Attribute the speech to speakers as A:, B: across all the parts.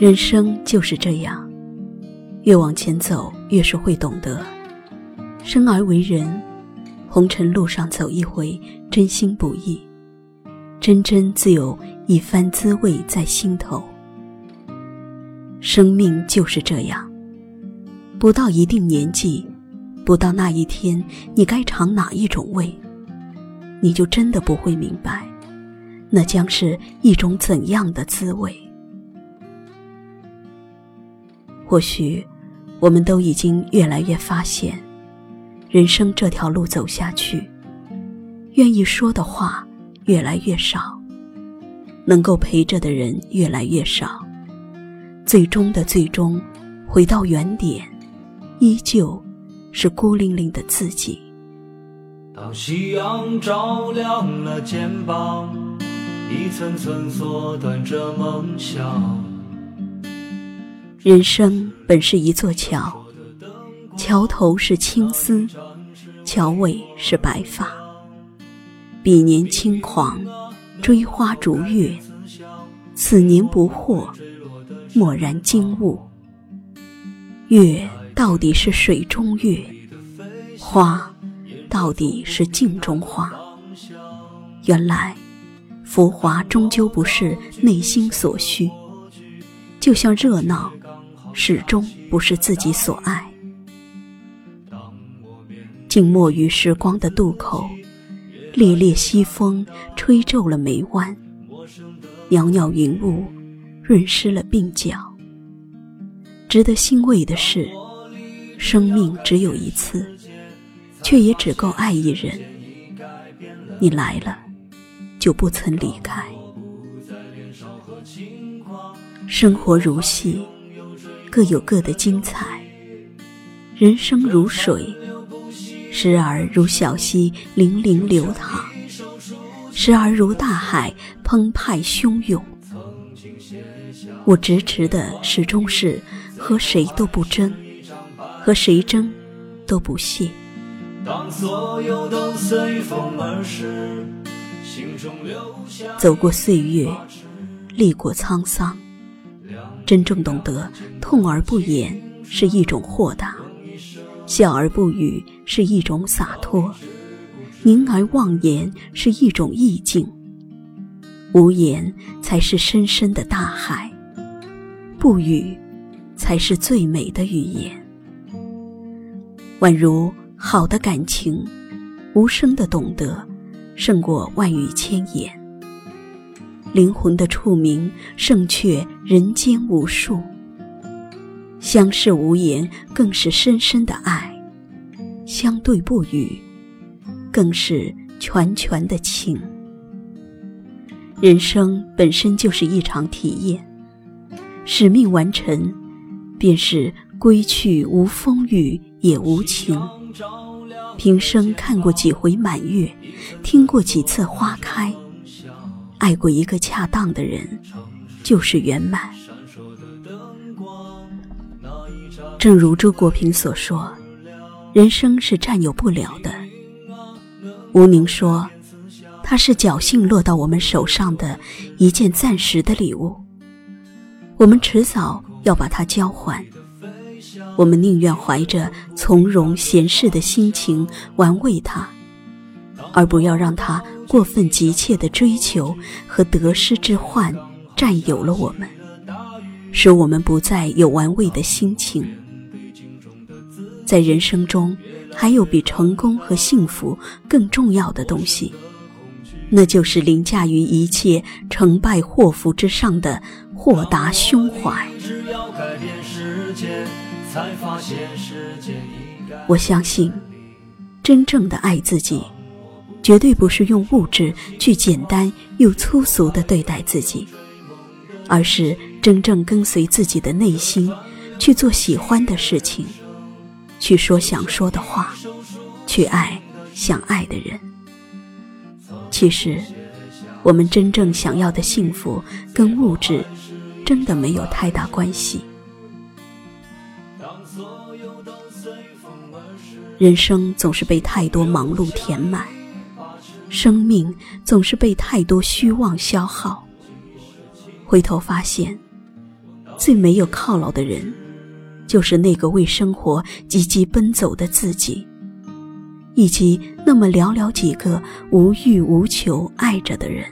A: 人生就是这样，越往前走，越是会懂得，生而为人，红尘路上走一回，真心不易，真真自有一番滋味在心头。生命就是这样，不到一定年纪，不到那一天，你该尝哪一种味，你就真的不会明白，那将是一种怎样的滋味。或许，我们都已经越来越发现，人生这条路走下去，愿意说的话越来越少，能够陪着的人越来越少，最终的最终，回到原点，依旧是孤零零的自己。
B: 当夕阳照亮了肩膀，一层层缩短着梦想。
A: 人生本是一座桥，桥头是青丝，桥尾是白发。彼年轻狂，追花逐月；此年不惑，蓦然惊悟。月到底是水中月，花到底是镜中花。原来，浮华终究不是内心所需，就像热闹。始终不是自己所爱。静默于时光的渡口，烈烈西风吹皱了眉弯，袅袅云雾润湿了鬓角。值得欣慰的是，生命只有一次，却也只够爱一人。你来了，就不曾离开。生活如戏。各有各的精彩。人生如水，时而如小溪泠泠流淌，时而如大海澎湃汹涌。我直持的始终是和谁都不争，和谁争都不屑。走过岁月，历过沧桑。真正懂得痛而不言是一种豁达，笑而不语是一种洒脱，凝而忘言是一种意境。无言才是深深的大海，不语才是最美的语言。宛如好的感情，无声的懂得，胜过万语千言。灵魂的触名胜却人间无数，相视无言更是深深的爱，相对不语更是拳拳的情。人生本身就是一场体验，使命完成，便是归去无风雨也无晴。平生看过几回满月，听过几次花开。爱过一个恰当的人，就是圆满。正如周国平所说：“人生是占有不了的。”吴宁说：“它是侥幸落到我们手上的一件暂时的礼物，我们迟早要把它交还。我们宁愿怀着从容闲适的心情玩味它。”而不要让它过分急切的追求和得失之患占有了我们，使我们不再有玩味的心情。在人生中，还有比成功和幸福更重要的东西，那就是凌驾于一切成败祸福之上的豁达胸怀。我相信，真正的爱自己。绝对不是用物质去简单又粗俗的对待自己，而是真正跟随自己的内心，去做喜欢的事情，去说想说的话，去爱想爱的人。其实，我们真正想要的幸福跟物质真的没有太大关系。人生总是被太多忙碌填满。生命总是被太多虚妄消耗，回头发现，最没有犒劳的人，就是那个为生活积极奔走的自己，以及那么寥寥几个无欲无求爱着的人。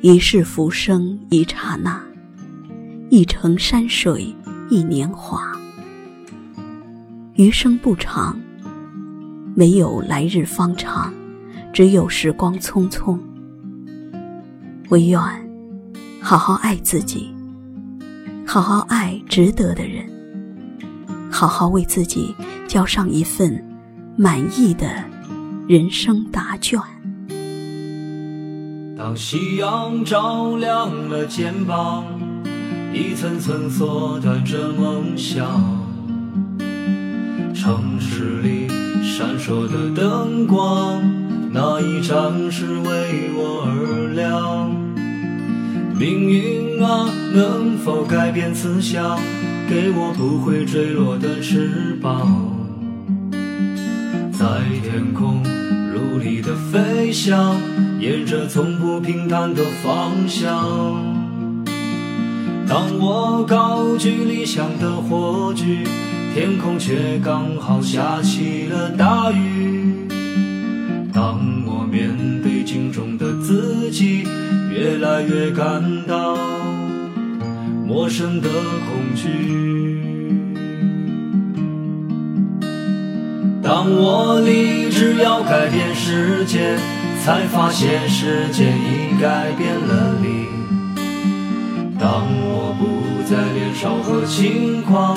A: 一世浮生一刹那，一程山水一年华。余生不长，没有来日方长，只有时光匆匆。唯愿好好爱自己，好好爱值得的人，好好为自己交上一份满意的人生答卷。
B: 当夕阳照亮了肩膀，一层层缩短着梦想。城市里闪烁的灯光，哪一盏是为我而亮？命运啊，能否改变思想，给我不会坠落的翅膀，在天空。努力的飞翔，沿着从不平坦的方向。当我高举理想的火炬，天空却刚好下起了大雨。当我面对镜中的自己，越来越感到陌生的恐惧。当我立志要改变世界，才发现世界已改变了你。当我不再年少和轻狂，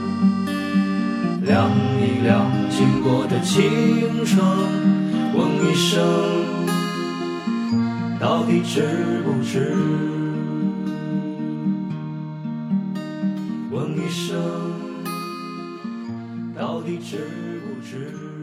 B: 量一量经过的青春，问一声，到底值不值？问一声，到底值不值？